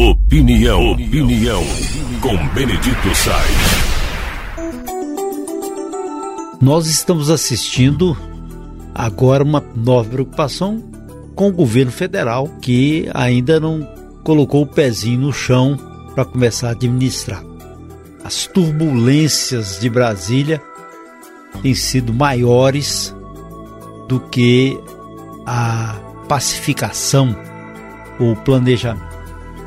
Opinião, opinião, com Benedito Sainz. Nós estamos assistindo agora uma nova preocupação com o governo federal que ainda não colocou o pezinho no chão para começar a administrar. As turbulências de Brasília têm sido maiores do que a pacificação ou planejamento.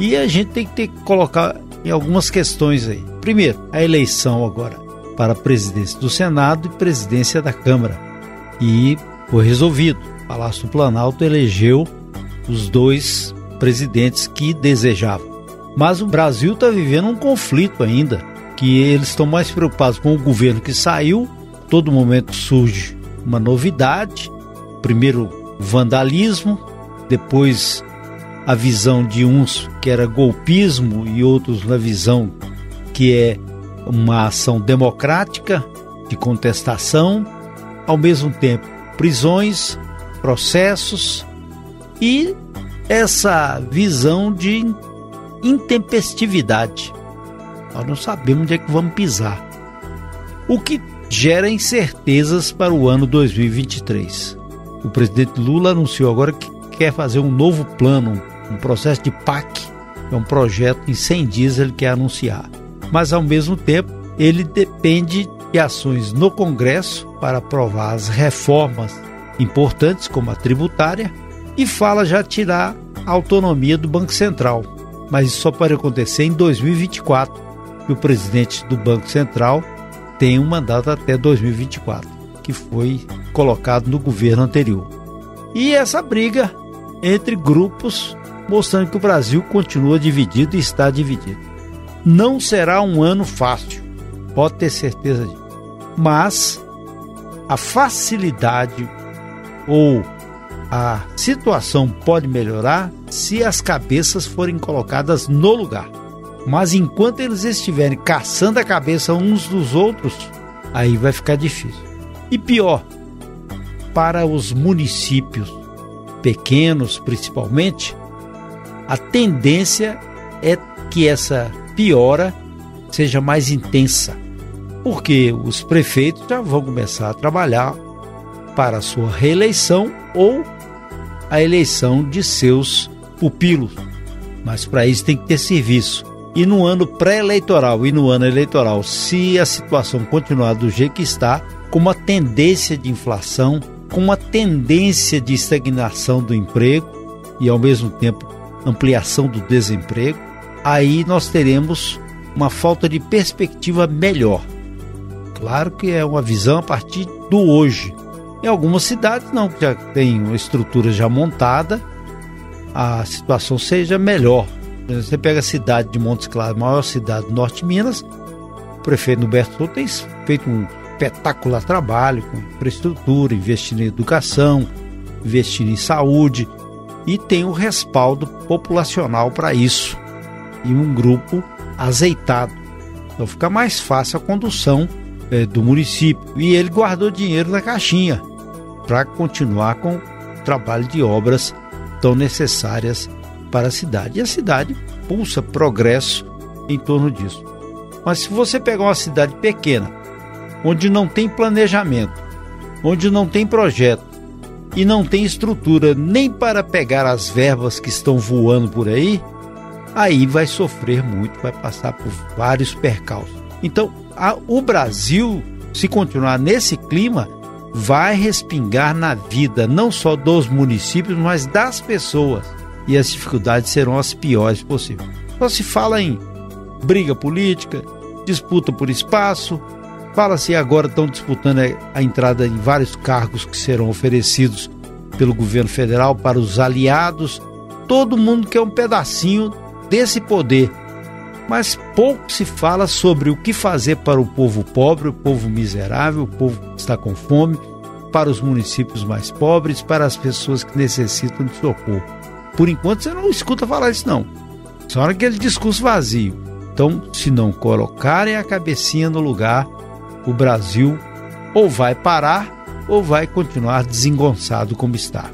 E a gente tem que ter que colocar em algumas questões aí. Primeiro, a eleição agora para a presidência do Senado e presidência da Câmara. E foi resolvido. O Palácio do Planalto elegeu os dois presidentes que desejavam. Mas o Brasil está vivendo um conflito ainda, que eles estão mais preocupados com o governo que saiu. Todo momento surge uma novidade. Primeiro, vandalismo, depois a visão de uns que era golpismo e outros na visão que é uma ação democrática de contestação, ao mesmo tempo prisões, processos e essa visão de intempestividade. Nós não sabemos onde é que vamos pisar. O que gera incertezas para o ano 2023. O presidente Lula anunciou agora que quer fazer um novo plano, um processo de PAC, é um projeto em 100 dias ele quer anunciar mas ao mesmo tempo ele depende de ações no Congresso para aprovar as reformas importantes como a tributária e fala já tirar a autonomia do Banco Central. Mas isso só pode acontecer em 2024, que o presidente do Banco Central tem um mandato até 2024, que foi colocado no governo anterior. E essa briga entre grupos mostrando que o Brasil continua dividido e está dividido. Não será um ano fácil, pode ter certeza disso. Mas a facilidade ou a situação pode melhorar se as cabeças forem colocadas no lugar. Mas enquanto eles estiverem caçando a cabeça uns dos outros, aí vai ficar difícil. E pior, para os municípios pequenos, principalmente, a tendência é que essa piora seja mais intensa, porque os prefeitos já vão começar a trabalhar para a sua reeleição ou a eleição de seus pupilos. Mas para isso tem que ter serviço. E no ano pré-eleitoral e no ano eleitoral, se a situação continuar do jeito que está, com uma tendência de inflação, com uma tendência de estagnação do emprego e ao mesmo tempo ampliação do desemprego, aí nós teremos uma falta de perspectiva melhor. Claro que é uma visão a partir do hoje. Em algumas cidades não, que já tem uma estrutura já montada, a situação seja melhor. Você pega a cidade de Montes Claros, maior cidade do norte de Minas, o prefeito Norberto Souto tem feito um espetacular trabalho com infraestrutura, investindo em educação, investindo em saúde e tem o um respaldo populacional para isso e um grupo azeitado. Então fica mais fácil a condução é, do município. E ele guardou dinheiro na caixinha para continuar com o trabalho de obras tão necessárias para a cidade. E a cidade pulsa progresso em torno disso. Mas se você pegar uma cidade pequena, onde não tem planejamento, onde não tem projeto e não tem estrutura nem para pegar as verbas que estão voando por aí, aí vai sofrer muito, vai passar por vários percalços. Então, a, o Brasil, se continuar nesse clima, vai respingar na vida não só dos municípios, mas das pessoas. E as dificuldades serão as piores possíveis. Só se fala em briga política, disputa por espaço, fala-se agora estão disputando a entrada em vários cargos que serão oferecidos pelo governo federal para os aliados. Todo mundo quer um pedacinho desse poder. Mas pouco se fala sobre o que fazer para o povo pobre, o povo miserável, o povo que está com fome, para os municípios mais pobres, para as pessoas que necessitam de socorro. Por enquanto você não escuta falar isso não. Só aquele discurso vazio. Então, se não colocarem a cabecinha no lugar, o Brasil ou vai parar ou vai continuar desengonçado como está.